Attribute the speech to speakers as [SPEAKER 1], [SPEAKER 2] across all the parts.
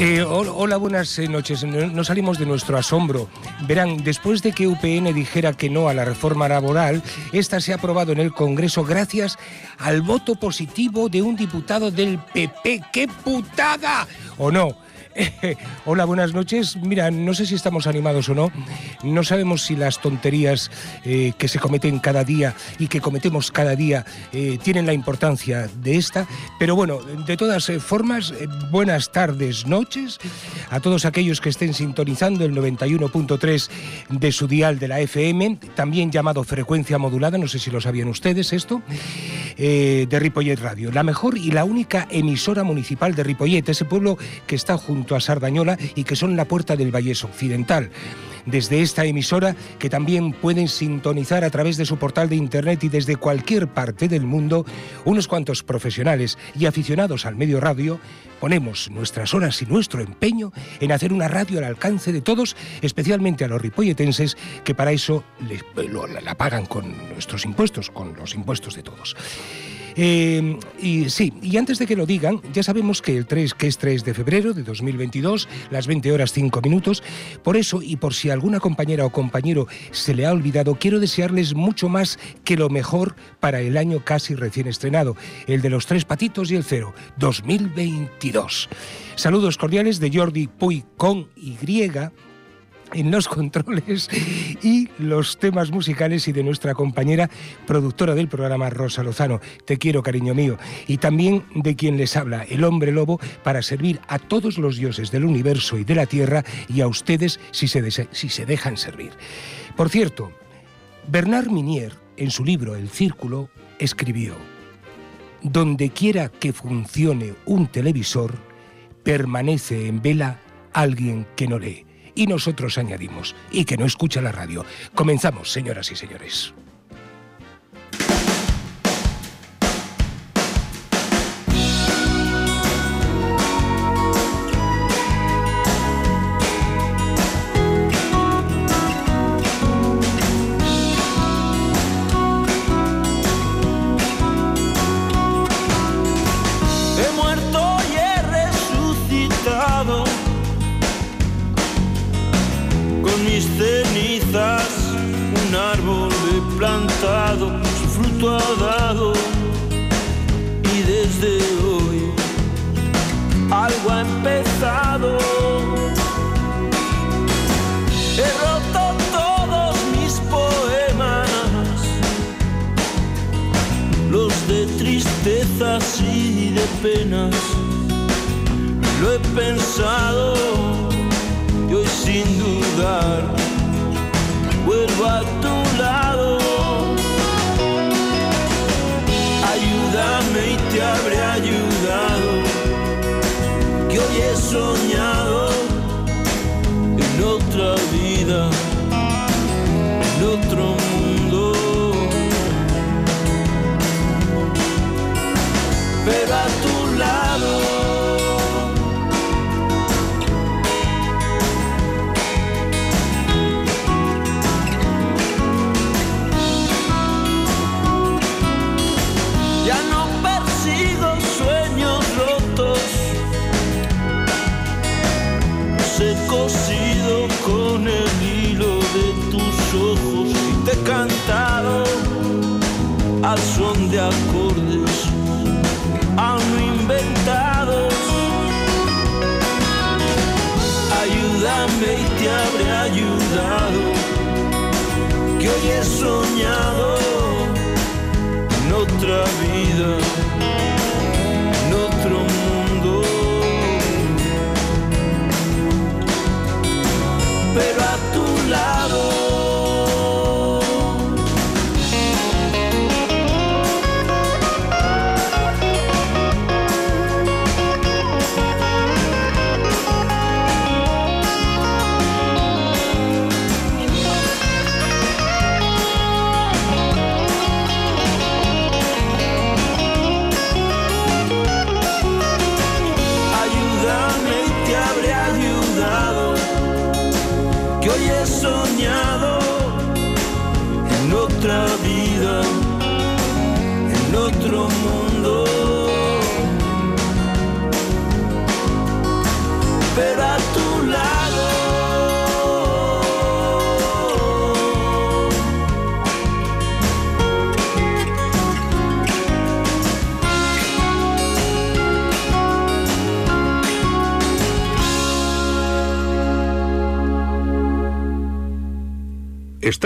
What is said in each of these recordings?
[SPEAKER 1] Eh, hola, buenas eh, noches. No salimos de nuestro asombro. Verán, después de que UPN dijera que no a la reforma laboral, esta se ha aprobado en el Congreso gracias al voto positivo de un diputado del PP. ¡Qué putada! ¿O no? Hola, buenas noches. Mira, no sé si estamos animados o no. No sabemos si las tonterías eh, que se cometen cada día y que cometemos cada día eh, tienen la importancia de esta. Pero bueno, de todas eh, formas, buenas tardes, noches a todos aquellos que estén sintonizando el 91.3 de su dial de la FM, también llamado frecuencia modulada, no sé si lo sabían ustedes esto, de Ripollet Radio. La mejor y la única emisora municipal de Ripollet, ese pueblo que está junto a Sardañola y que son la puerta del Vallés Occidental desde esta emisora que también pueden sintonizar a través de su portal de internet y desde cualquier parte del mundo, unos cuantos profesionales y aficionados al medio radio, ponemos nuestras horas y nuestro empeño en hacer una radio al alcance de todos, especialmente a los ripolletenses que para eso la pagan con nuestros impuestos, con los impuestos de todos. Eh, y sí, y antes de que lo digan, ya sabemos que el 3, que es 3 de febrero de 2022, las 20 horas 5 minutos. Por eso, y por si alguna compañera o compañero se le ha olvidado, quiero desearles mucho más que lo mejor para el año casi recién estrenado, el de los tres patitos y el cero, 2022. Saludos cordiales de Jordi Puy con Y en los controles y los temas musicales y de nuestra compañera productora del programa Rosa Lozano. Te quiero, cariño mío. Y también de quien les habla, el hombre lobo, para servir a todos los dioses del universo y de la tierra y a ustedes si se, si se dejan servir. Por cierto, Bernard Minier, en su libro El Círculo, escribió, Donde quiera que funcione un televisor, permanece en vela alguien que no lee y nosotros añadimos, y que no escucha la radio. Comenzamos, señoras y señores.
[SPEAKER 2] así de penas, lo he pensado y hoy sin dudar vuelvo a tu lado. Ayúdame y te habré ayudado, que hoy he soñado. soñado.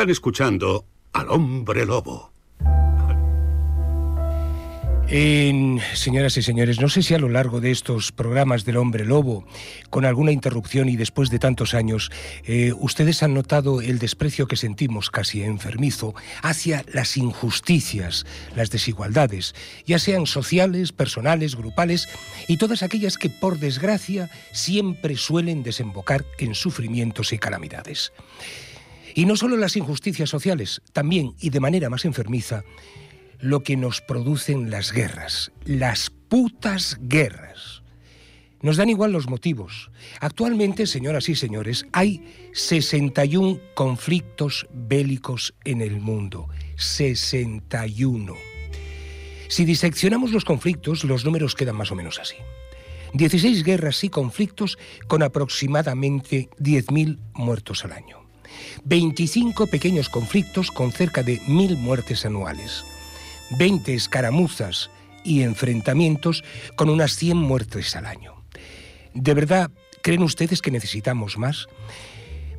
[SPEAKER 3] Están escuchando al hombre lobo.
[SPEAKER 1] En, señoras y señores, no sé si a lo largo de estos programas del hombre lobo, con alguna interrupción y después de tantos años, eh, ustedes han notado el desprecio que sentimos casi enfermizo hacia las injusticias, las desigualdades, ya sean sociales, personales, grupales y todas aquellas que por desgracia siempre suelen desembocar en sufrimientos y calamidades. Y no solo las injusticias sociales, también y de manera más enfermiza, lo que nos producen las guerras, las putas guerras. Nos dan igual los motivos. Actualmente, señoras y señores, hay 61 conflictos bélicos en el mundo. 61. Si diseccionamos los conflictos, los números quedan más o menos así. 16 guerras y conflictos con aproximadamente 10.000 muertos al año. 25 pequeños conflictos con cerca de mil muertes anuales, 20 escaramuzas y enfrentamientos con unas 100 muertes al año. ¿De verdad creen ustedes que necesitamos más?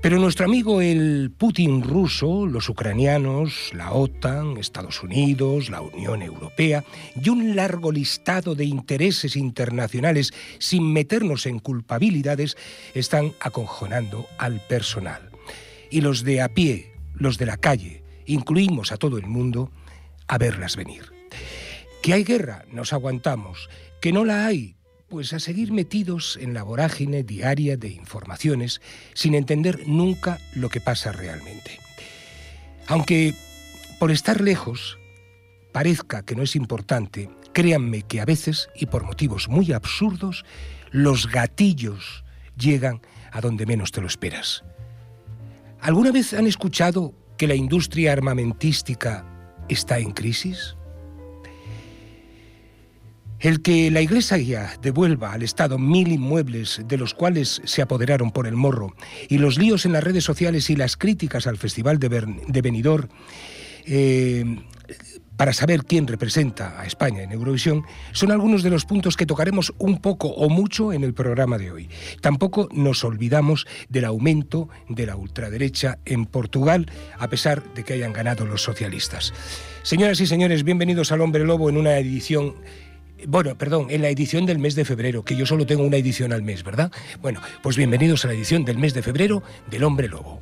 [SPEAKER 1] Pero nuestro amigo el Putin ruso, los ucranianos, la OTAN, Estados Unidos, la Unión Europea y un largo listado de intereses internacionales sin meternos en culpabilidades están aconjonando al personal y los de a pie, los de la calle, incluimos a todo el mundo, a verlas venir. Que hay guerra, nos aguantamos. Que no la hay, pues a seguir metidos en la vorágine diaria de informaciones sin entender nunca lo que pasa realmente. Aunque por estar lejos parezca que no es importante, créanme que a veces, y por motivos muy absurdos, los gatillos llegan a donde menos te lo esperas. ¿Alguna vez han escuchado que la industria armamentística está en crisis? El que la Iglesia devuelva al Estado mil inmuebles de los cuales se apoderaron por el morro y los líos en las redes sociales y las críticas al Festival de, Benidorm eh, para saber quién representa a España en Eurovisión son algunos de los puntos que tocaremos un poco o mucho en el programa de hoy. Tampoco nos olvidamos del aumento de la ultraderecha en Portugal, a pesar de que hayan ganado los socialistas. Señoras y señores, bienvenidos al Hombre Lobo en una edición bueno, perdón, en la edición del mes de febrero, que yo solo tengo una edición al mes, ¿verdad? Bueno, pues bienvenidos a la edición del mes de febrero del Hombre Lobo.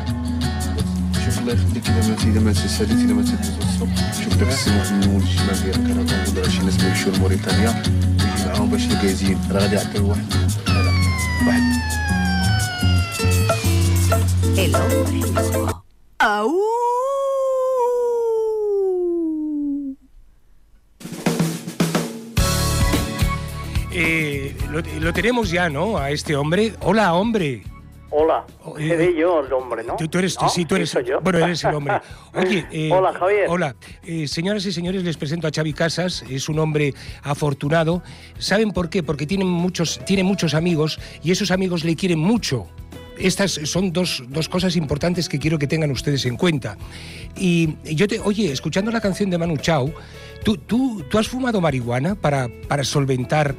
[SPEAKER 4] شوف الله يخليك اذا ما اذا ما تسالي اذا ما تدوز الصبح شوف داك السماح من مول الشمال ديالك انا كنقول راه شي ناس ما يمشيو لموريتانيا ويجي معاهم باش الكازين راه غادي يعطيو واحد هذا واحد
[SPEAKER 5] El hombre lobo.
[SPEAKER 1] Eh, lo, lo tenemos ya, ¿no? A este hombre. Hola, hombre.
[SPEAKER 6] Hola, seré yo el hombre, ¿no?
[SPEAKER 1] Tú, tú eres,
[SPEAKER 6] ¿No?
[SPEAKER 1] sí, tú eres.
[SPEAKER 6] yo.
[SPEAKER 1] Bueno, eres el hombre. Oye, eh,
[SPEAKER 6] Hola, Javier.
[SPEAKER 1] Hola, Eh, señoras y señores, les presento a Xavi Casas. Es un hombre afortunado. ¿Saben por qué? Porque tiene muchos, tiene muchos amigos y esos amigos le quieren mucho. Estas son dos, dos cosas importantes que quiero que tengan ustedes en cuenta. Y yo te, oye, escuchando la canción de Manu Chao, ¿tú, tú, ¿tú has fumado marihuana para, para solventar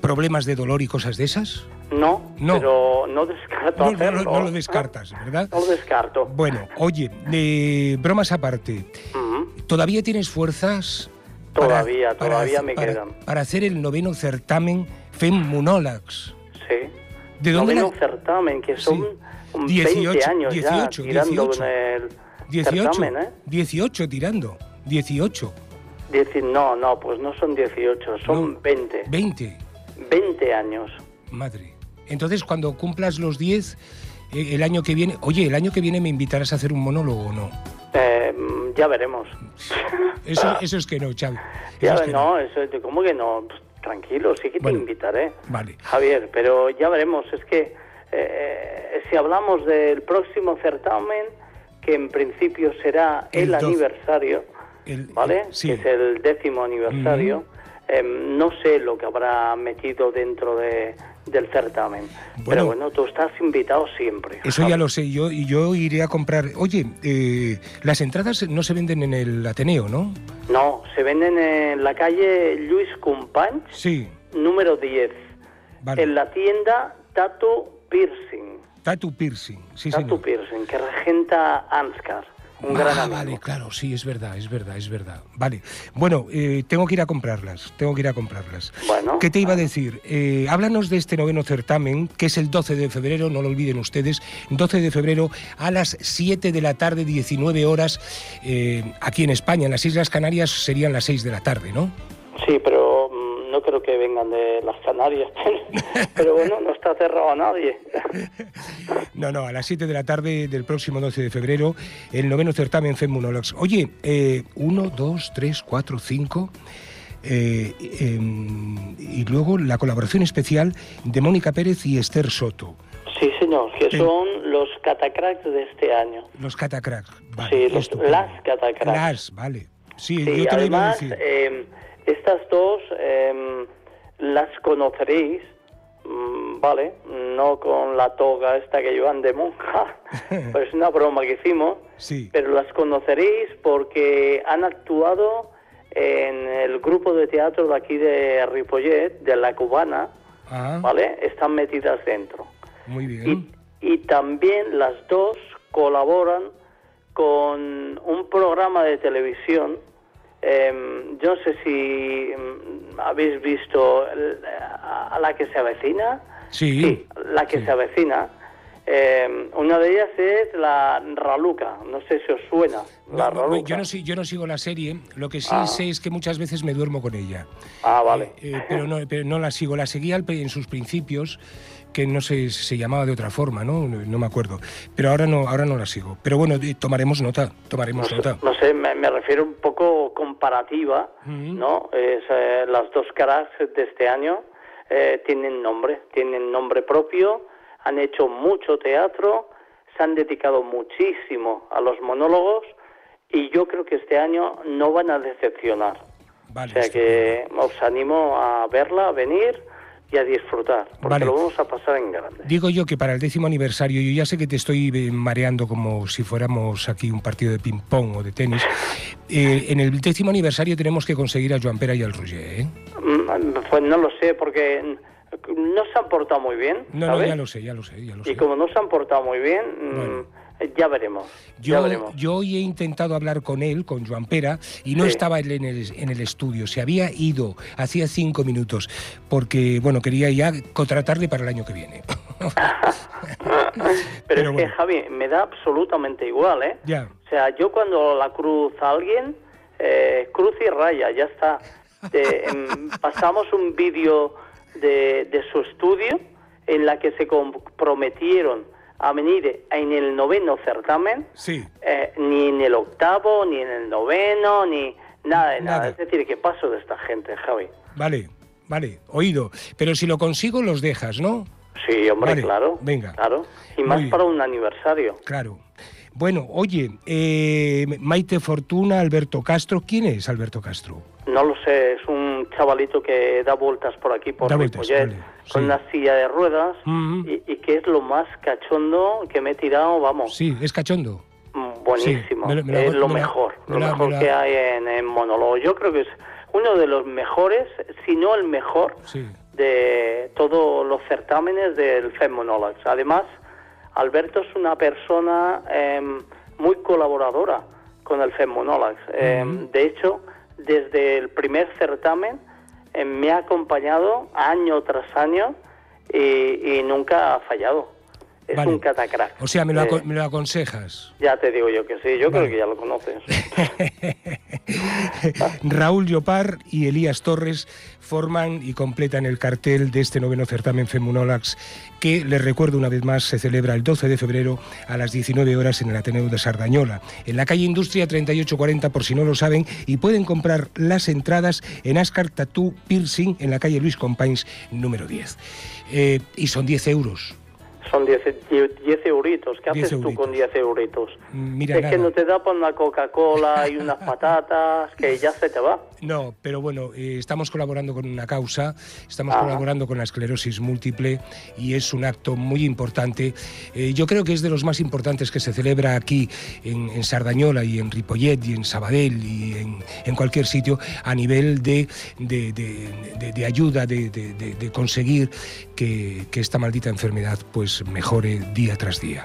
[SPEAKER 1] problemas de dolor y cosas de esas?
[SPEAKER 6] No,
[SPEAKER 1] No.
[SPEAKER 6] pero no descarto
[SPEAKER 1] No, no,
[SPEAKER 6] hacerlo.
[SPEAKER 1] no lo descartas, ¿verdad?
[SPEAKER 6] No lo descarto.
[SPEAKER 1] Bueno, oye, eh, bromas aparte,
[SPEAKER 6] Ujú.
[SPEAKER 1] ¿todavía tienes fuerzas? para-
[SPEAKER 6] Todavía,
[SPEAKER 1] para
[SPEAKER 6] todavía
[SPEAKER 1] hacer-
[SPEAKER 6] me
[SPEAKER 1] para-
[SPEAKER 6] quedan.
[SPEAKER 1] Para hacer el noveno certamen FEMMUNOLAX.
[SPEAKER 6] Sí.
[SPEAKER 1] ¿De dónde
[SPEAKER 6] Noveno
[SPEAKER 1] la-
[SPEAKER 6] certamen, que son
[SPEAKER 1] Sí.
[SPEAKER 6] un
[SPEAKER 1] 18,
[SPEAKER 6] 20 años
[SPEAKER 1] 18,
[SPEAKER 6] ya tirando
[SPEAKER 1] 18.
[SPEAKER 6] en el
[SPEAKER 1] 18,
[SPEAKER 6] certamen, ¿eh?
[SPEAKER 1] 18 tirando, 18,
[SPEAKER 6] Dieci- no, no, pues no son 18, son
[SPEAKER 1] No.
[SPEAKER 6] 20.
[SPEAKER 1] 20,
[SPEAKER 6] 20 años.
[SPEAKER 1] madre. Entonces, cuando cumplas los 10, eh, el año que viene, oye, el año que viene me invitarás a hacer un monólogo o no.
[SPEAKER 6] Eh, mm, ya veremos.
[SPEAKER 1] Eso, eso es que no, Xavi.
[SPEAKER 6] Ya,
[SPEAKER 1] es que
[SPEAKER 6] no, eso ¿cómo que no? Pues, tranquilo, sí que
[SPEAKER 1] Bueno.
[SPEAKER 6] te invitaré.
[SPEAKER 1] Vale.
[SPEAKER 6] Javier, pero ya veremos. Es que eh, si hablamos del próximo certamen, que en principio será
[SPEAKER 1] El
[SPEAKER 6] el,
[SPEAKER 1] 12.
[SPEAKER 6] aniversario,
[SPEAKER 1] El-
[SPEAKER 6] ¿vale?
[SPEAKER 1] el- sí.
[SPEAKER 6] Que es el décimo aniversario. em, no sé lo que habrá metido dentro de, del certamen.
[SPEAKER 1] Bueno.
[SPEAKER 6] pero bueno, tú estás invitado siempre.
[SPEAKER 1] Eso ya lo sé yo yo iré a comprar. Oye, eh, las entradas no se venden en el Ateneo, ¿no?
[SPEAKER 6] No, se venden en la calle Luis Companys,
[SPEAKER 1] Sí,
[SPEAKER 6] número 10.
[SPEAKER 1] vale.
[SPEAKER 6] En la tienda Tattoo Piercing.
[SPEAKER 1] Tattoo piercing, sí,
[SPEAKER 6] Tattoo
[SPEAKER 1] señor.
[SPEAKER 6] Piercing, que regenta Anscar, un
[SPEAKER 1] ah,
[SPEAKER 6] gran amigo.
[SPEAKER 1] vale, claro, sí, es verdad, es verdad, es verdad. Vale, bueno, eh, tengo que ir a comprarlas, tengo que ir a comprarlas.
[SPEAKER 6] Bueno.
[SPEAKER 1] ¿Qué te iba a decir? Eh, háblanos de este noveno certamen, que es el 12 de febrero, no lo olviden ustedes, 12 de febrero a las 7 de la tarde, 19 horas, eh, aquí en España, en las Islas Canarias serían las 6 de la tarde, ¿no?
[SPEAKER 6] Sí, pero mm, que vengan de las Canarias. pero bueno, no está cerrado a nadie.
[SPEAKER 1] No, no, a las 7 de la tarde del próximo 12 de febrero, el noveno certamen FEMMUNOLOX. Oye, eh, 1, 2, 3, 4, 5... eh, em, y luego la colaboración especial de Mónica Pérez y Esther Soto.
[SPEAKER 6] sí, señor, que
[SPEAKER 1] Sí.
[SPEAKER 6] son los catacracks de este año.
[SPEAKER 1] Los Catacrack. Vale,
[SPEAKER 6] Sí, los- las Catacrack.
[SPEAKER 1] Las, vale. Sí,
[SPEAKER 6] Sí,
[SPEAKER 1] yo te lo iba a
[SPEAKER 6] además,
[SPEAKER 1] decir.
[SPEAKER 6] Estas dos eh, las conoceréis, mm, ¿vale? No con la toga esta que llevan de monja, pues es una broma que hicimos,
[SPEAKER 1] Sí.
[SPEAKER 6] pero las conoceréis porque han actuado en el grupo de teatro de aquí de Ripollet, de La Cubana,
[SPEAKER 1] Ah,
[SPEAKER 6] ¿vale? Están metidas dentro.
[SPEAKER 1] muy
[SPEAKER 6] Y,
[SPEAKER 1] bien.
[SPEAKER 6] y también las dos colaboran con un programa de televisión. Em, yo no sé si mm, habéis visto a la que se avecina.
[SPEAKER 1] Sí.
[SPEAKER 6] Sí, la que
[SPEAKER 1] Sí.
[SPEAKER 6] se avecina. Em, una de ellas es la Raluca. No sé si os suena. la
[SPEAKER 1] No,
[SPEAKER 6] Raluca.
[SPEAKER 1] yo, no, si- yo no sigo la serie, lo que sí
[SPEAKER 6] Ah.
[SPEAKER 1] sé es que muchas veces me duermo con ella.
[SPEAKER 6] Ah, vale.
[SPEAKER 1] Eh, eh, pero, no, pero no la sigo, la seguía en sus principios, que no sé, se llamaba de otra forma, ¿no? No, no me acuerdo. Pero ahora no, ahora no la sigo. Pero bueno, tomaremos nota, tomaremos
[SPEAKER 6] no,
[SPEAKER 1] nota.
[SPEAKER 6] sé, no sé, me, me refiero un poco comparativa. ¿no? Es, eh, las dos caras de este año eh, tienen nombre, tienen nombre propio, han hecho mucho teatro, se han dedicado muchísimo a los monólogos y yo creo que este año no van a decepcionar.
[SPEAKER 1] Vale,
[SPEAKER 6] O sea que os animo a verla, a venir. Y a disfrutar, porque
[SPEAKER 1] Vale.
[SPEAKER 6] lo vamos a pasar en grande.
[SPEAKER 1] Digo yo que para el décimo aniversario, yo ya sé que te estoy eh, mareando como si fuéramos aquí un partido de ping-pong o de tenis. Eh, en el décimo aniversario tenemos que conseguir a Joan Pera y al Roger, ¿eh?
[SPEAKER 6] Mm, Pues no lo sé, porque no se han portado muy bien,
[SPEAKER 1] No, no,
[SPEAKER 6] ¿sabes?
[SPEAKER 1] ya lo sé, ya lo sé, ya lo sé.
[SPEAKER 6] Y como no se han portado muy bien, mm, ya veremos. ya
[SPEAKER 1] Yo,
[SPEAKER 6] veremos.
[SPEAKER 1] yo hoy he intentado hablar con él, con Joan Pera, y no
[SPEAKER 6] Sí.
[SPEAKER 1] estaba él en el, en el estudio. Se había ido hacía cinco minutos, porque, bueno, quería ya contratarle para el año que viene.
[SPEAKER 6] Pero,
[SPEAKER 1] Pero
[SPEAKER 6] es que. Javi, me da absolutamente igual, ¿eh?
[SPEAKER 1] ya.
[SPEAKER 6] O sea, yo cuando la cruza alguien, eh, cruz y raya, ya está. Te- em, pasamos un vídeo de, de su estudio en la que se comprometieron a venir en el noveno certamen,
[SPEAKER 1] Sí.
[SPEAKER 6] eh, ni en el octavo, ni en el noveno, ni nada de nada.
[SPEAKER 1] Nada.
[SPEAKER 6] Es decir, ¿qué paso de esta gente, Javi?
[SPEAKER 1] Vale, vale, oído. Pero si lo consigo, los dejas, ¿no?
[SPEAKER 6] Sí, hombre,
[SPEAKER 1] Vale,
[SPEAKER 6] claro.
[SPEAKER 1] venga.
[SPEAKER 6] Claro. Y más para un aniversario.
[SPEAKER 1] Claro. Bueno, oye, eh, Maite Fortuna, Alberto Castro. ¿Quién es Alberto Castro?
[SPEAKER 6] No lo sé, es un chavalito que da vueltas por aquí, por
[SPEAKER 1] Da vueltas,
[SPEAKER 6] con una silla de ruedas, y, y que es lo más cachondo que me he tirado, vamos,
[SPEAKER 1] Sí, es cachondo.
[SPEAKER 6] buenísimo.
[SPEAKER 1] Sí, me lo- me lo-
[SPEAKER 6] es lo
[SPEAKER 1] me lo-
[SPEAKER 6] mejor,
[SPEAKER 1] me
[SPEAKER 6] lo mejor que hay en, en monólogo. Yo creo que es uno de los mejores, si no el mejor,
[SPEAKER 1] Sí.
[SPEAKER 6] de todos los certámenes del FEM Monologues. Además, Alberto es una persona em, muy colaboradora con el FEM Monologues. Em, De hecho, desde el primer certamen me ha acompañado año tras año y, y nunca ha fallado. Es
[SPEAKER 1] Vale.
[SPEAKER 6] un catacrack.
[SPEAKER 1] O sea, me lo,
[SPEAKER 6] Eh,
[SPEAKER 1] me lo aconsejas.
[SPEAKER 6] ya te digo yo que sí, yo
[SPEAKER 1] Vale.
[SPEAKER 6] creo que ya lo conoces.
[SPEAKER 1] Raúl Llopar y Elías Torres forman y completan el cartel de este noveno certamen Femunolax que, les recuerdo una vez más, se celebra el 12 de febrero a las 19 horas en el Ateneo de Sardañola, en la calle Industria 3840 por si no lo saben, y pueden comprar las entradas en Ascar Tattoo Piercing en la calle Luis Companys número 10. Eh, y son 10 euros.
[SPEAKER 6] Son 10, 10 euritos. ¿Qué
[SPEAKER 1] 10
[SPEAKER 6] haces tú con 10 euritos?
[SPEAKER 1] Mira,
[SPEAKER 6] es que no te da para una Coca-Cola y unas patatas, que ya se te va.
[SPEAKER 1] No, pero bueno, eh, estamos colaborando con una causa, estamos
[SPEAKER 6] Ajá.
[SPEAKER 1] colaborando con la esclerosis múltiple y es un acto muy importante. Eh, yo creo que es de los más importantes que se celebra aquí en, en Sardañola y en Ripollet y en Sabadell y en, en cualquier sitio a nivel de, de- de- de- ayuda, de conseguir que, que esta maldita enfermedad pues mejore día tras día.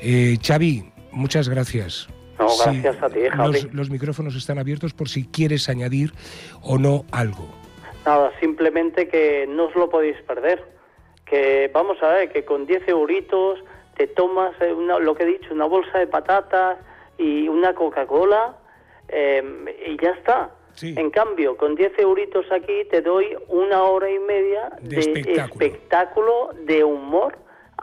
[SPEAKER 1] Eh, Xavi, muchas gracias.
[SPEAKER 6] No,
[SPEAKER 1] Sí,
[SPEAKER 6] gracias a ti, Javi.
[SPEAKER 1] los, los micrófonos están abiertos por si quieres añadir o no algo.
[SPEAKER 6] Nada, simplemente que no os lo podéis perder. Que vamos a ver, que con 10 euritos te tomas eh, una- lo que he dicho, una bolsa de patatas y una Coca-Cola eh, y ya está.
[SPEAKER 1] Sí.
[SPEAKER 6] En cambio, con 10 euritos aquí te doy una hora y media
[SPEAKER 1] De
[SPEAKER 6] de,
[SPEAKER 1] espectáculo.
[SPEAKER 6] espectáculo de humor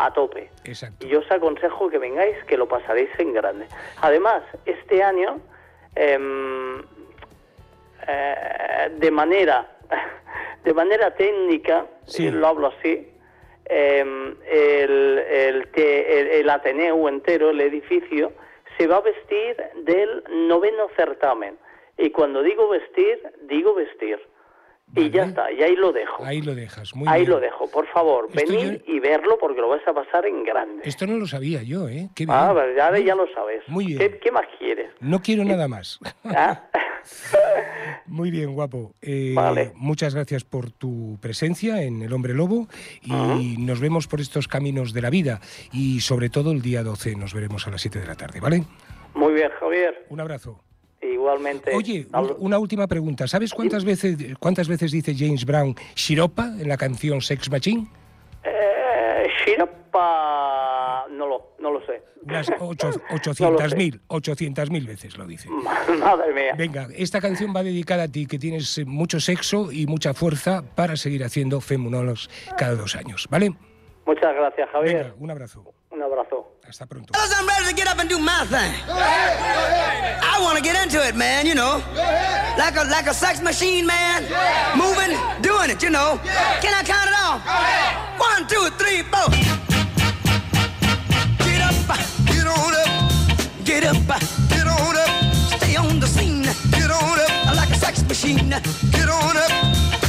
[SPEAKER 6] a tope.
[SPEAKER 1] Exacto.
[SPEAKER 6] Y yo os aconsejo que vengáis, que lo pasaréis en grande. Además, este año, em, eh, de manera de manera técnica,
[SPEAKER 1] Sí.
[SPEAKER 6] eh, lo hablo así, em, el, el, el- el Ateneo entero, el edificio, se va a vestir del noveno certamen. Y cuando digo vestir, digo vestir. Y ya está, y ahí lo dejo.
[SPEAKER 1] Ahí lo dejas. Muy
[SPEAKER 6] Ahí
[SPEAKER 1] bien.
[SPEAKER 6] lo dejo, por favor,
[SPEAKER 1] Esto
[SPEAKER 6] venid
[SPEAKER 1] yo-
[SPEAKER 6] y verlo porque lo vais a pasar en grande.
[SPEAKER 1] Esto no lo sabía yo, ¿eh? Qué bien.
[SPEAKER 6] Ah, pero ya, ya lo sabes.
[SPEAKER 1] Muy bien.
[SPEAKER 6] ¿Qué, qué más quieres?
[SPEAKER 1] No quiero nada más.
[SPEAKER 6] ¿Ah?
[SPEAKER 1] Muy bien, guapo. Eh,
[SPEAKER 6] Vale.
[SPEAKER 1] Muchas gracias por tu presencia en El Hombre Lobo y nos vemos por estos caminos de la vida y sobre todo el día 12 nos veremos a las 7 de la tarde, ¿vale?
[SPEAKER 6] Muy bien, Javier.
[SPEAKER 1] Un abrazo.
[SPEAKER 6] Igualmente.
[SPEAKER 1] Oye,
[SPEAKER 6] Hablo-
[SPEAKER 1] una última pregunta. ¿Sabes cuántas veces, cuántas veces dice James Brown Shiropa en la canción Sex Machine?
[SPEAKER 6] Eh, Shiropa... No lo, no lo sé.
[SPEAKER 1] Unas ocho-
[SPEAKER 6] No lo
[SPEAKER 1] 800.000, 800.000 veces lo dice.
[SPEAKER 6] Madre mía.
[SPEAKER 1] Venga, esta canción va dedicada a ti, que tienes mucho sexo y mucha fuerza para seguir haciendo Femunólogos cada dos años, ¿vale?
[SPEAKER 6] Muchas gracias, Javier.
[SPEAKER 1] Venga, un abrazo.
[SPEAKER 6] Un abrazo.
[SPEAKER 1] Hasta pronto.
[SPEAKER 7] Fellas, I'm ready to get up and do my thing. I want to get into it, man, you know. Like a like a sex machine, man. Moving, doing it, you know. Can I count it off? One, two, three, four. Get up, get on up. Get up, get on up. Stay on the scene. Get on up. Like a sex machine. Get on up. Get up, get on up.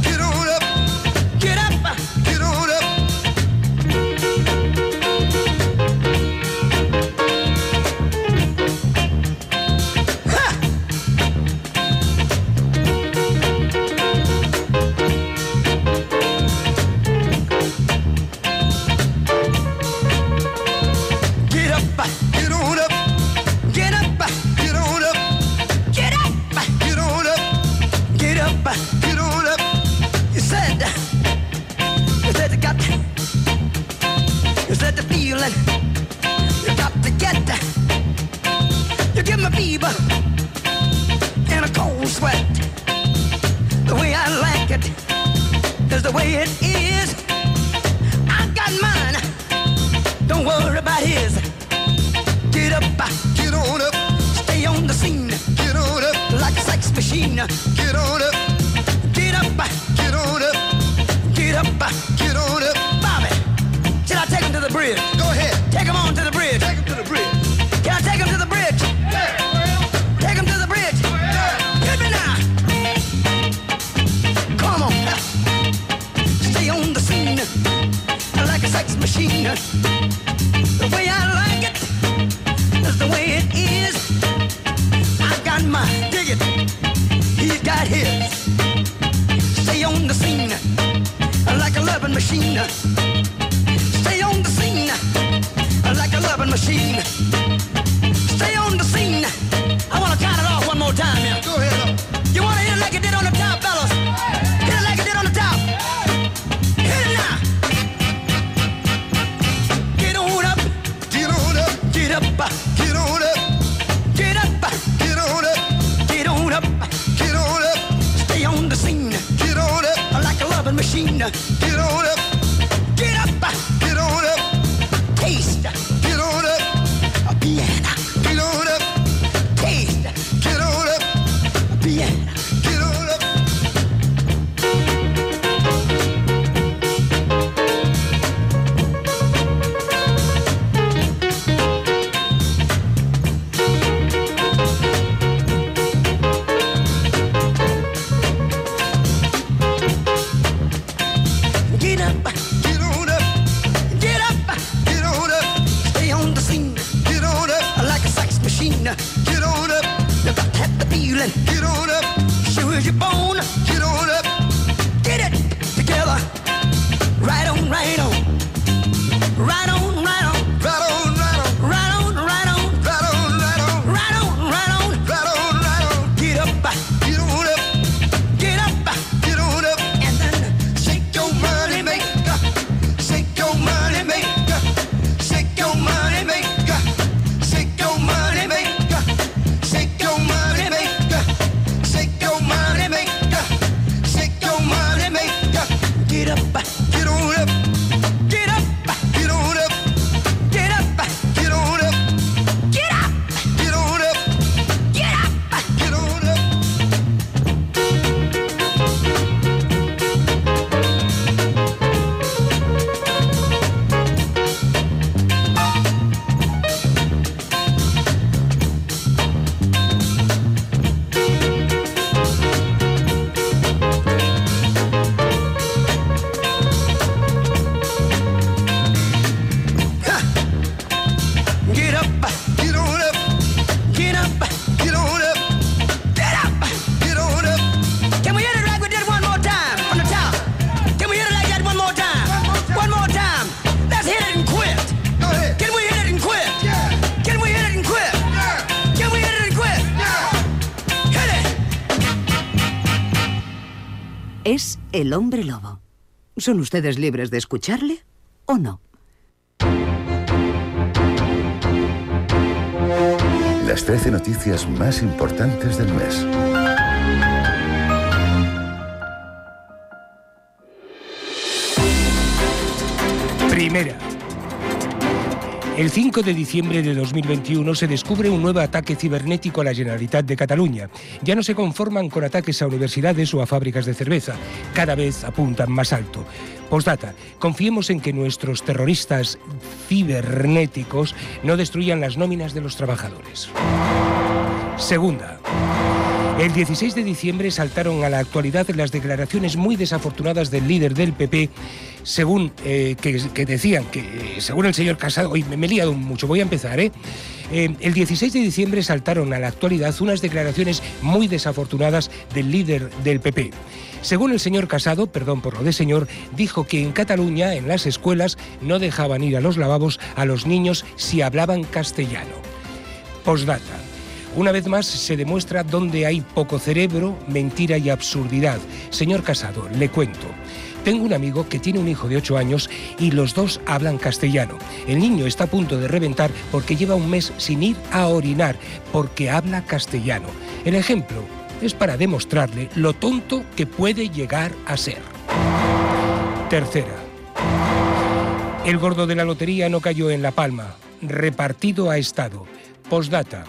[SPEAKER 5] hip. hombre lobo. ¿Son ustedes libres de escucharle o no?
[SPEAKER 8] Las 13 noticias más importantes del mes.
[SPEAKER 1] Primera. El 5 de diciembre de 2021 se descubre un nuevo ataque cibernético a la Generalitat de Cataluña. Ya no se conforman con ataques a universidades o a fábricas de cerveza, cada vez apuntan más alto. Postdata, confiemos en que nuestros terroristas cibernéticos no destruyan las nóminas de los trabajadores. Segunda. El 16 de diciembre saltaron a la actualidad las declaraciones muy desafortunadas del líder del PP, según eh, que, decían que, eh, según el señor Casado, hoy me, he liado mucho, voy a empezar, ¿eh? ¿eh? El 16 de diciembre saltaron a la actualidad unas declaraciones muy desafortunadas del líder del PP. Según el señor Casado, perdón por lo de señor, dijo que en Cataluña, en las escuelas, no dejaban ir a los lavabos a los niños si hablaban castellano. Postdata. Una vez más se demuestra dónde hay poco cerebro, mentira y absurdidad. Señor Casado, le cuento. Tengo un amigo que tiene un hijo de 8 años y los dos hablan castellano. El niño está a punto de reventar porque lleva un mes sin ir a orinar, porque habla castellano. El ejemplo es para demostrarle lo tonto que puede llegar a ser. Tercera. El gordo de la lotería no cayó en La Palma, repartido a Estado. Postdata.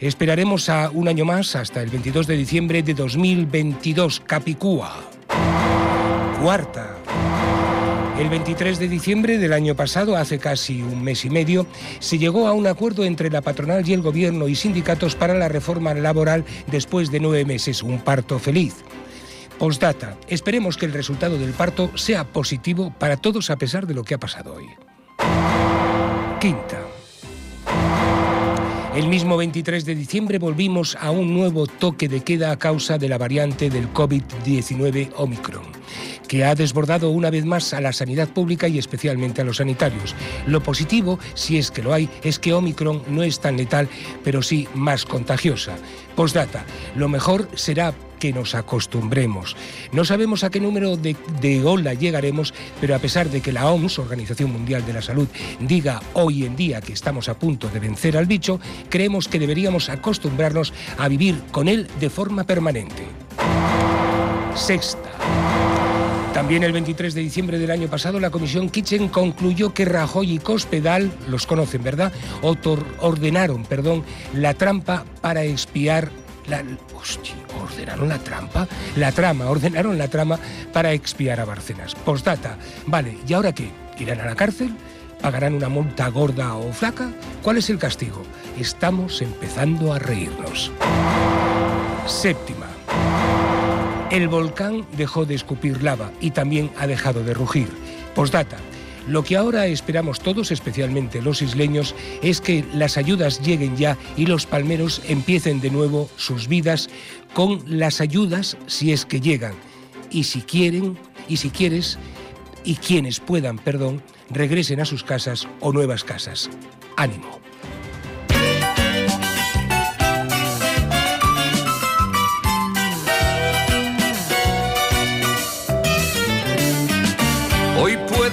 [SPEAKER 1] Esperaremos a un año más hasta el 22 de diciembre de 2022, Capicúa. Cuarta. El 23 de diciembre del año pasado, hace casi un mes y medio, se llegó a un acuerdo entre la patronal y el gobierno y sindicatos para la reforma laboral después de nueve meses, un parto feliz. Postdata, esperemos que el resultado del parto sea positivo para todos a pesar de lo que ha pasado hoy. Quinta. El mismo 23 de diciembre volvimos a un nuevo toque de queda a causa de la variante del COVID-19 Omicron, que ha desbordado una vez más a la sanidad pública y especialmente a los sanitarios. Lo positivo, si es que lo hay, es que Omicron no es tan letal, pero sí más contagiosa. Postdata, lo mejor será que nos acostumbremos. No sabemos a qué número de, ola llegaremos, pero a pesar de que la OMS, Organización Mundial de la Salud, diga hoy en día que estamos a punto de vencer al bicho, creemos que deberíamos acostumbrarnos a vivir con él de forma permanente. Sexta. También el 23 de diciembre del año pasado la Comisión Kitchen concluyó que Rajoy y Cospedal, los conocen, ¿verdad?, ordenaron, perdón, la trampa para expiar la, hostia, ordenaron la trampa, la trama, ordenaron la trama para expiar a Bárcenas. Postdata, vale, ¿y ahora qué? ¿Irán a la cárcel? ¿Pagarán una multa gorda o flaca? ¿Cuál es el castigo? Estamos empezando a reírnos. Séptima. El volcán dejó de escupir lava y también ha dejado de rugir. Postdata. Lo que ahora esperamos todos, especialmente los isleños, es que las ayudas lleguen ya y los palmeros empiecen de nuevo sus vidas con las ayudas si es que llegan. Y si quieren, y si quieres, y quienes puedan, perdón, regresen a sus casas o nuevas casas. Ánimo.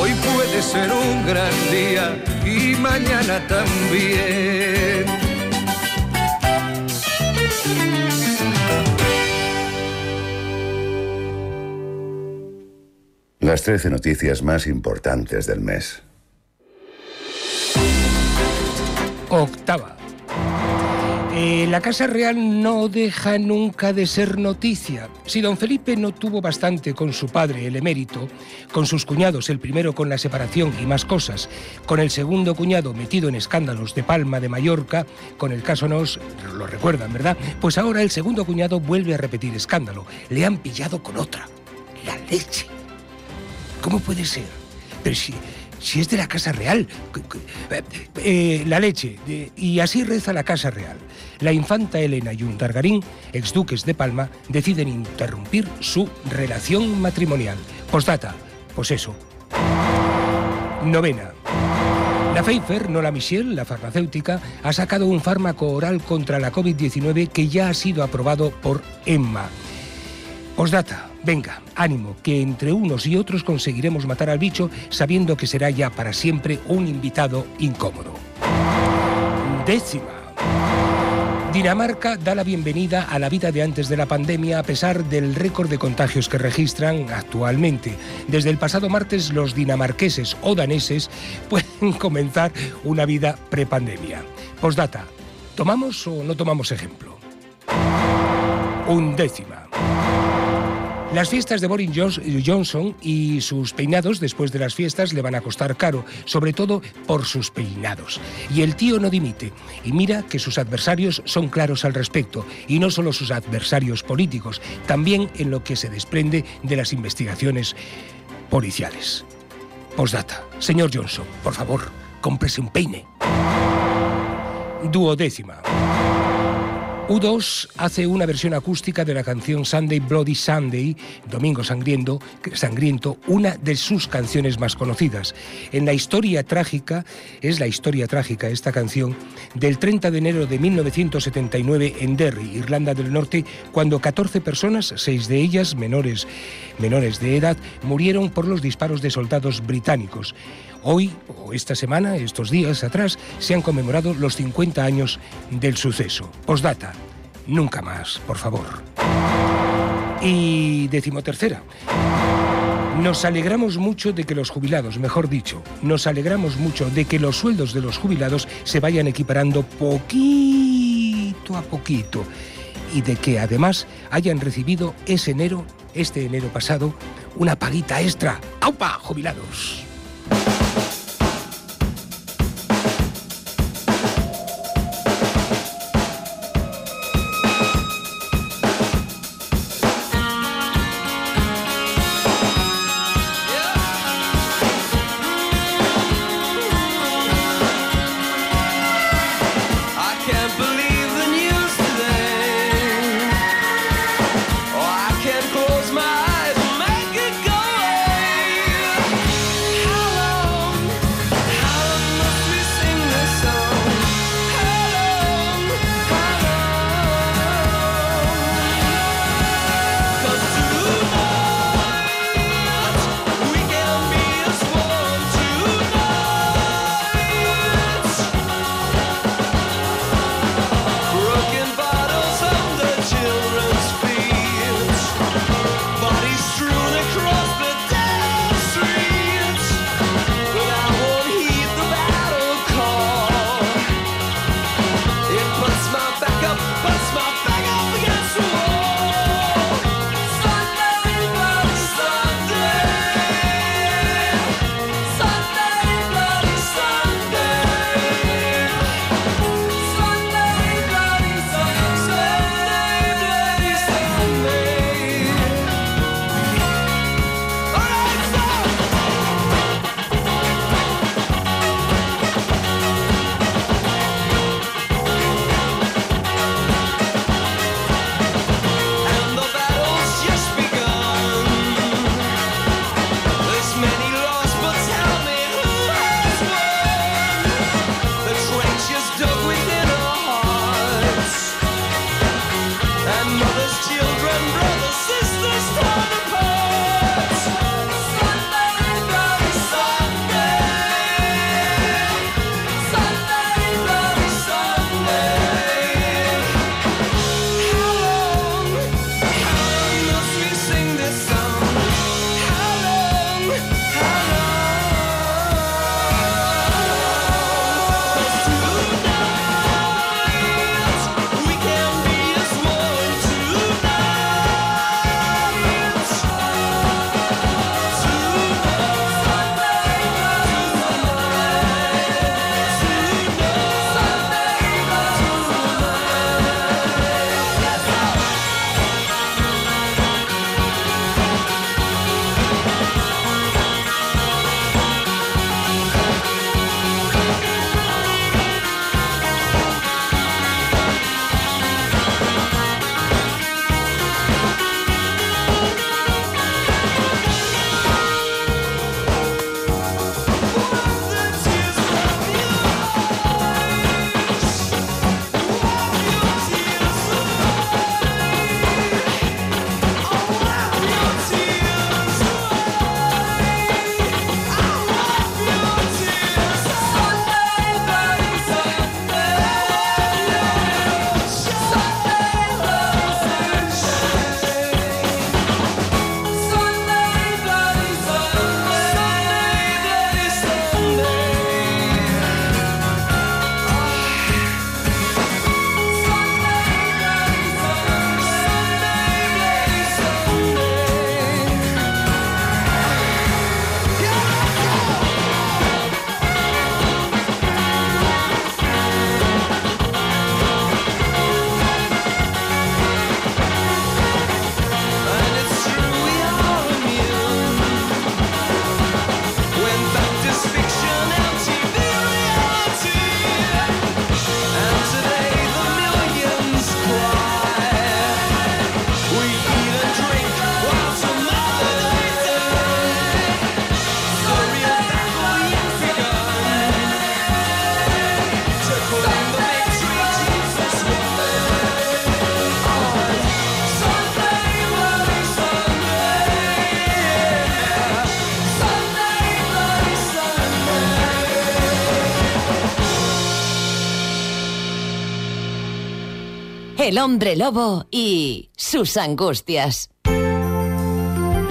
[SPEAKER 9] Hoy puede ser un gran día y mañana también.
[SPEAKER 8] Las 13 noticias más importantes del mes.
[SPEAKER 1] Octava. Eh, la Casa Real no deja nunca de ser noticia. Si don Felipe no tuvo bastante con su padre, el emérito, con sus cuñados, el primero con la separación y más cosas, con el segundo cuñado metido en escándalos de Palma de Mallorca, con el caso Nos, lo recuerdan, ¿verdad? Pues ahora el segundo cuñado vuelve a repetir escándalo. Le han pillado con otra. La leche. ¿Cómo puede ser? Pero si, si es de la Casa Real. Eh, la leche. y así reza la Casa Real. La infanta Elena y un Targarín, exduques de Palma, deciden interrumpir su relación matrimonial. Postdata. Pues eso. Novena. La Pfeiffer, no la Michelle, la farmacéutica, ha sacado un fármaco oral contra la COVID-19 que ya ha sido aprobado por EMMA. Postdata. Venga, ánimo, que entre unos y otros conseguiremos matar al bicho sabiendo que será ya para siempre un invitado incómodo. Décima. Dinamarca da la bienvenida a la vida de antes de la pandemia a pesar del récord de contagios que registran actualmente. Desde el pasado martes los dinamarqueses o daneses pueden comenzar una vida prepandemia. Postdata, ¿tomamos o no tomamos ejemplo? Undécima. Las fiestas de Boris Johnson y sus peinados después de las fiestas le van a costar caro, sobre todo por sus peinados. Y el tío no dimite. Y mira que sus adversarios son claros al respecto, y no solo sus adversarios políticos, también en lo que se desprende de las investigaciones policiales. Postdata. Señor Johnson, por favor, cómprese un peine. Duodécima. U2 hace una versión acústica de la canción Sunday Bloody Sunday, Domingo Sangriento, Sangriento, una de sus canciones más conocidas. En la historia trágica, es la historia trágica esta canción, del 30 de enero de 1979 en Derry, Irlanda del Norte, cuando 14 personas, seis de ellas menores, menores de edad, murieron por los disparos de soldados británicos. Hoy, o esta semana, estos días atrás, se han conmemorado los 50 años del suceso. Postdata, nunca más, por favor. Y decimotercera. Nos alegramos mucho de que los jubilados, mejor dicho, nos alegramos mucho de que los sueldos de los jubilados se vayan equiparando poquito a poquito y de que además hayan recibido ese enero, este enero pasado, una paguita extra. ¡Aupa, jubilados!
[SPEAKER 10] El hombre lobo y sus angustias.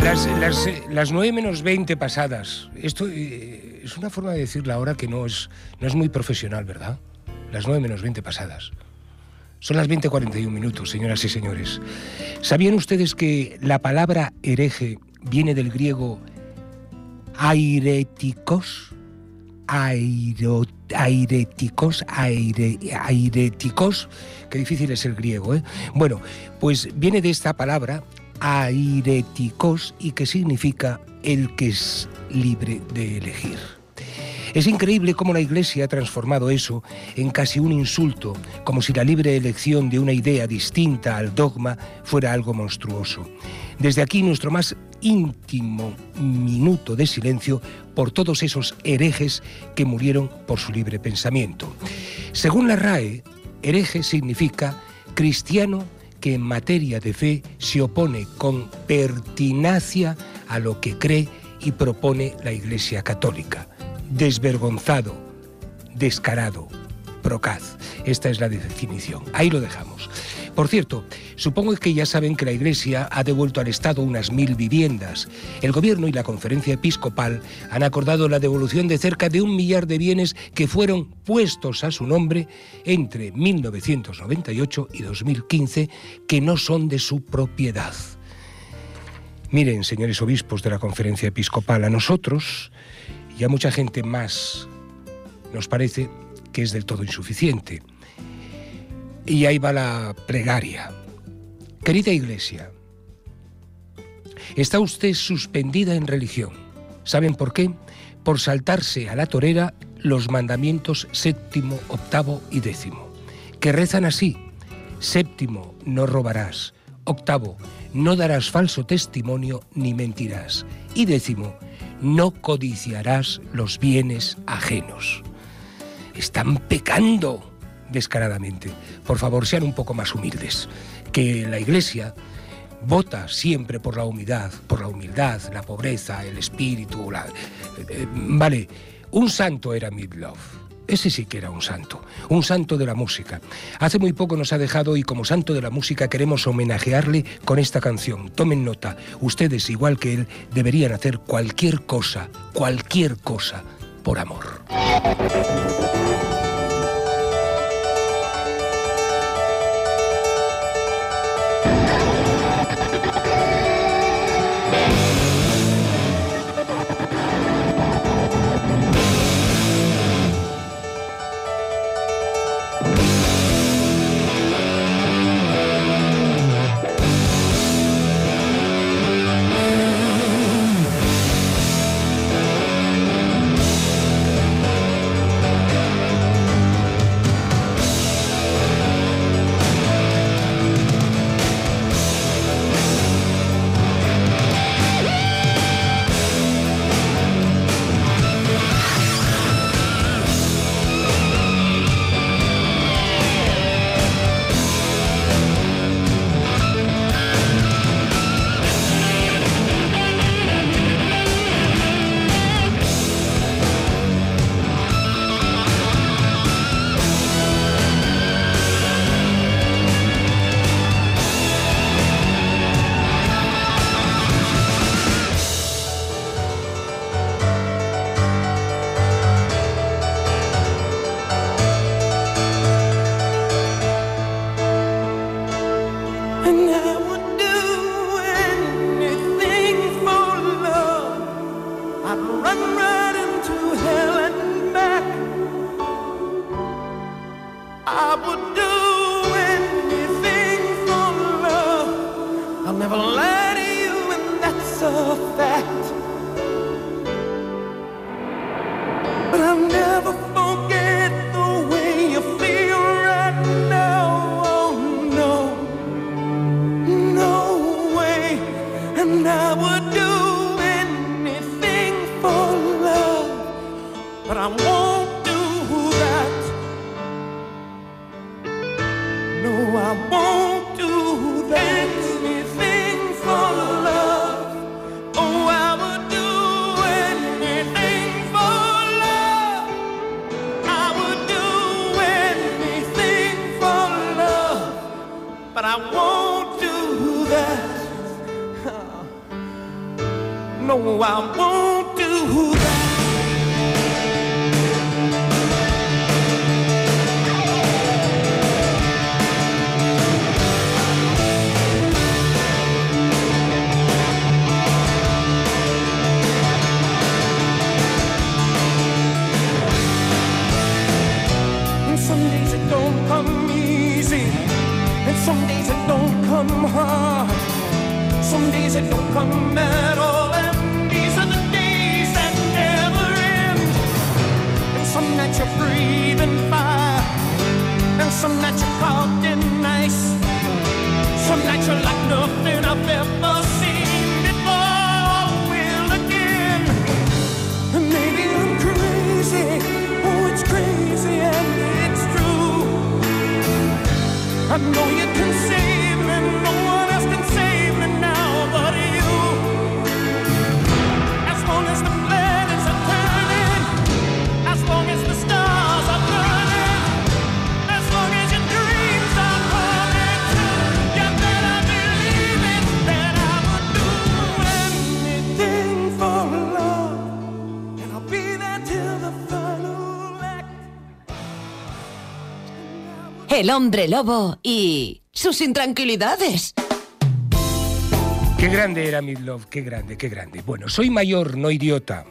[SPEAKER 1] Las, las, eh, las 9 menos 20 pasadas. Esto eh, es una forma de decir la hora que no es, no es muy profesional, ¿verdad? Las 9 menos 20 pasadas. Son las 20.41 minutos, señoras y señores. ¿Sabían ustedes que la palabra hereje viene del griego aireticos? Airo, aireticos, aire, aireticos, qué difícil es el griego, ¿eh? Bueno, pues viene de esta palabra aireticos y que significa el que es libre de elegir. Es increíble cómo la Iglesia ha transformado eso en casi un insulto, como si la libre elección de una idea distinta al dogma fuera algo monstruoso. Desde aquí nuestro más íntimo minuto de silencio por todos esos herejes que murieron por su libre pensamiento. Según la RAE, hereje significa cristiano que en materia de fe se opone con pertinacia a lo que cree y propone la Iglesia Católica desvergonzado, descarado, procaz. Esta es la definición. Ahí lo dejamos. Por cierto, supongo que ya saben que la Iglesia ha devuelto al Estado unas mil viviendas. El Gobierno y la Conferencia Episcopal han acordado la devolución de cerca de un millar de bienes que fueron puestos a su nombre entre 1998 y 2015 que no son de su propiedad. Miren, señores obispos de la Conferencia Episcopal, a nosotros y a mucha gente más nos parece que es del todo insuficiente. Y ahí va la plegaria. Querida Iglesia, está usted suspendida en religión. ¿Saben por qué? Por saltarse a la torera los mandamientos séptimo, octavo y décimo, que rezan así. Séptimo, no robarás. Octavo, no darás falso testimonio ni mentirás. Y décimo, no codiciarás los bienes ajenos. Están pecando descaradamente. Por favor, sean un poco más humildes. Que la Iglesia vota siempre por la humildad, por la humildad, la pobreza, el espíritu. Eh, eh, vale, un santo era Midlove ese sí que era un santo, un santo de la música. Hace muy poco nos ha dejado y como santo de la música queremos homenajearle con esta canción. Tomen nota, ustedes igual que él deberían hacer cualquier cosa, cualquier cosa por amor.
[SPEAKER 2] Some nights you're fire, and some nights you're caught in ice. Some nights you're like nothing I've ever seen before. Or will maybe I'm crazy, oh it's crazy and it's true. I know you can save
[SPEAKER 10] El hombre lobo y sus intranquilidades.
[SPEAKER 1] Qué grande era Midlove, qué grande, qué grande. Bueno, soy mayor, no idiota.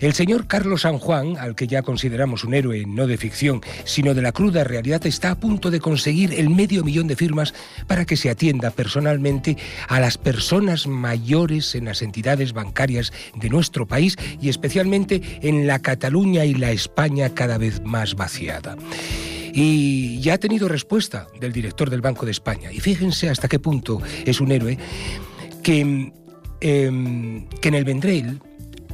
[SPEAKER 1] El señor Carlos San Juan, al que ya consideramos un héroe no de ficción, sino de la cruda realidad, está a punto de conseguir el medio millón de firmas para que se atienda personalmente a las personas mayores en las entidades bancarias de nuestro país y especialmente en la Cataluña y la España cada vez más vaciada. Y ya ha tenido respuesta del director del Banco de España. Y fíjense hasta qué punto es un héroe que, em, en el Vendrell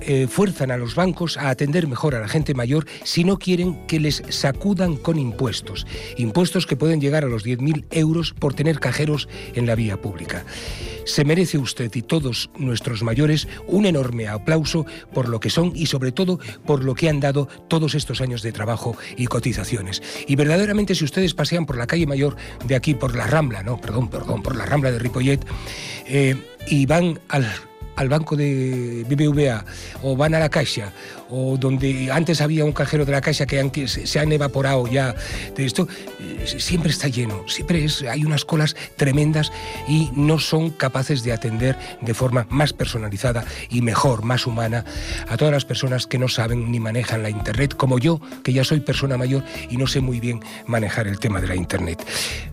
[SPEAKER 1] eh, fuerzan a los bancos a atender mejor a la gente mayor si no quieren que les sacudan con impuestos. Impuestos que pueden llegar a los 10.000 euros por tener cajeros en la vía pública. Se merece usted y todos nuestros mayores un enorme aplauso por lo que son y sobre todo por lo que han dado todos estos años de trabajo y cotizaciones. Y verdaderamente si ustedes pasean por la calle mayor de aquí, por la Rambla, no, perdón, perdón, por la Rambla de Ripollet, eh, y van al al banco de BBVA o van a la Caixa o donde antes había un cajero de la Caixa que que se se han evaporado ya de esto, eh, siempre está lleno, siempre es, hay unas colas tremendas y no son capaces de atender de forma más personalizada y mejor, más humana a todas las personas que no saben ni manejan la Internet, como yo, que ya soy persona mayor y no sé muy bien manejar el tema de la Internet.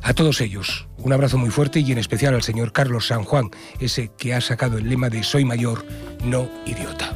[SPEAKER 1] A todos ellos, un abrazo muy fuerte y en especial al señor Carlos San Juan, ese que ha sacado el lema de soy mayor, no idiota.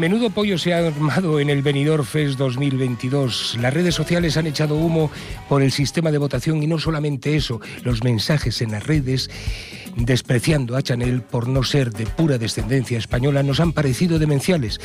[SPEAKER 1] Menudo pollo se ha armado en el Benidorm Fest 2022. Las redes sociales han echado humo por el sistema de votación y no solamente eso, los mensajes en las redes despreciando a Chanel por no ser de pura descendencia española, nos han parecido demenciales.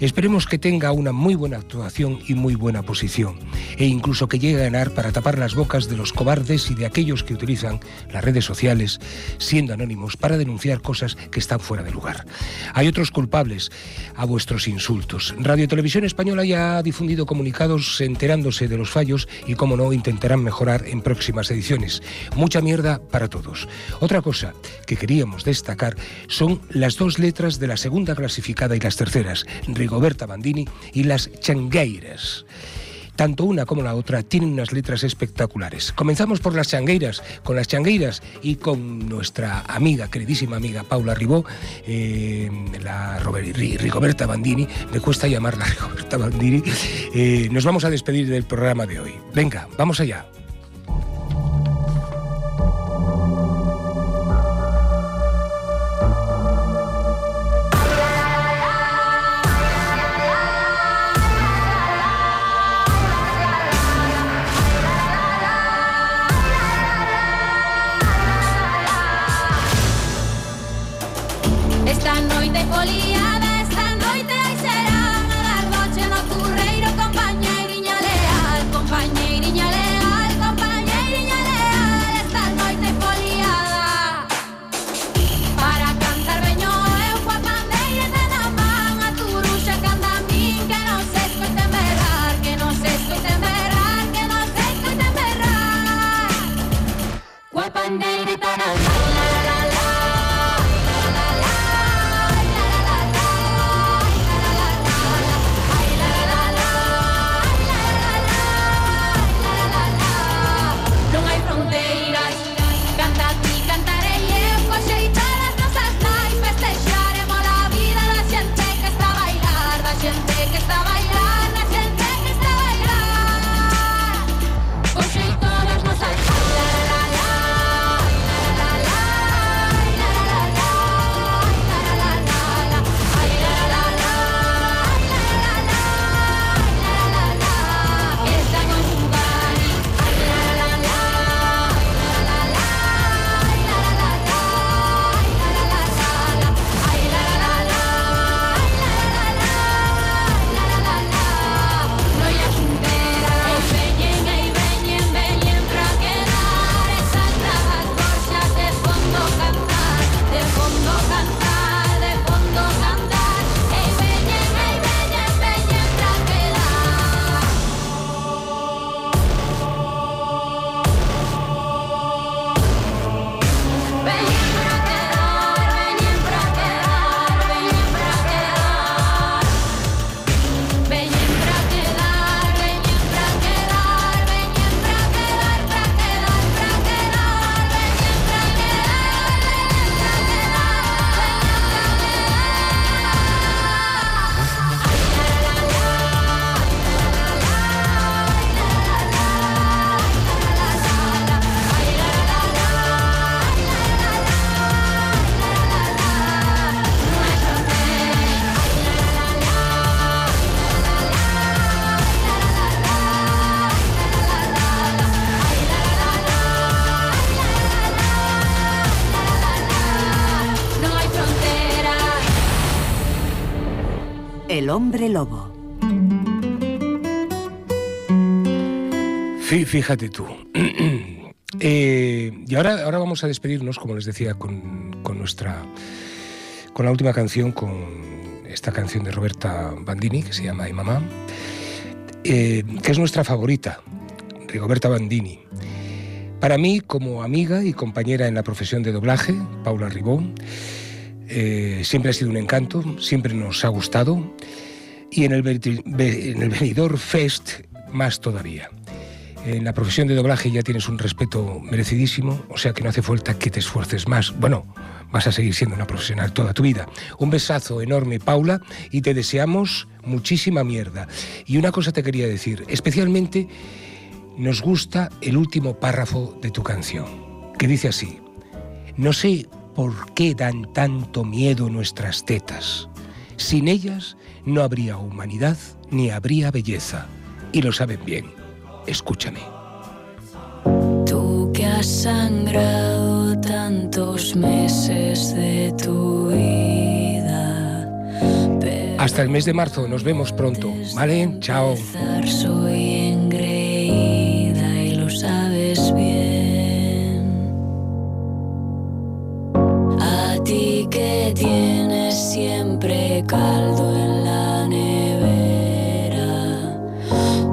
[SPEAKER 1] Esperemos que tenga una muy buena actuación y muy buena posición, e incluso que llegue a ganar para tapar las bocas de los cobardes y de aquellos que utilizan las redes sociales, siendo anónimos, para denunciar cosas que están fuera de lugar. Hay otros culpables a vuestros insultos. Radio Televisión Española ya ha difundido comunicados enterándose de los fallos y, como no, intentarán mejorar en próximas ediciones. Mucha mierda para todos. Otra cosa que queríamos destacar son las dos letras de la segunda clasificada y las terceras, Rigoberta Bandini y las Changueiras. Tanto una como la otra tienen unas letras espectaculares. Comenzamos por las changueiras, con las changueiras y con nuestra amiga, queridísima amiga Paula Ribó, eh, la Rigoberta Bandini, me cuesta llamarla Rigoberta Bandini. Eh, nos vamos a despedir del programa de hoy. Venga, vamos allá.
[SPEAKER 5] Hombre lobo.
[SPEAKER 1] Fí- Fíjate tú. Eh, y ahora, ahora vamos a despedirnos, como les decía, con, con nuestra. con la última canción, con esta canción de Roberta Bandini, que se llama Ay Mamá, eh, que es nuestra favorita, Rigoberta Bandini. Para mí, como amiga y compañera en la profesión de doblaje, Paula Ribón, eh, siempre ha sido un encanto, siempre nos ha gustado, y en el, en Fest más todavía. En la profesión de doblaje ya tienes un respeto merecidísimo, o sea que no hace falta que te esfuerces más. Bueno, vas a seguir siendo una profesional toda tu vida. Un besazo enorme, Paula, y te deseamos muchísima mierda. Y una cosa te quería decir, especialmente nos gusta el último párrafo de tu canción, que dice así, no sé por qué dan tanto miedo nuestras tetas. Sin ellas no habría humanidad ni habría belleza. Y lo saben bien. Escúchame.
[SPEAKER 11] Tú que has sangrado tanto
[SPEAKER 12] tantos meses de tu vida.
[SPEAKER 1] Hasta el mes de marzo, nos vemos pronto, ¿vale? Chao.
[SPEAKER 12] Soy engreída y lo sabes bien. A ti que tienes siempre caldo en la nevera,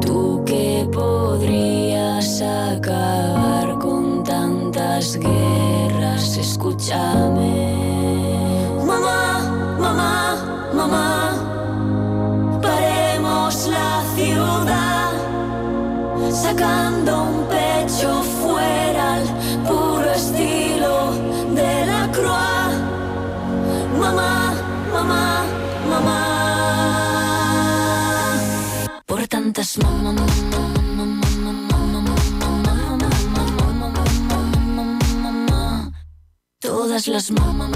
[SPEAKER 12] tú que podrías acabar con tantas guerras, escúchame. Mamá, mamá, mamá, paremos la ciudad, sacando un mamá, todas las mamá.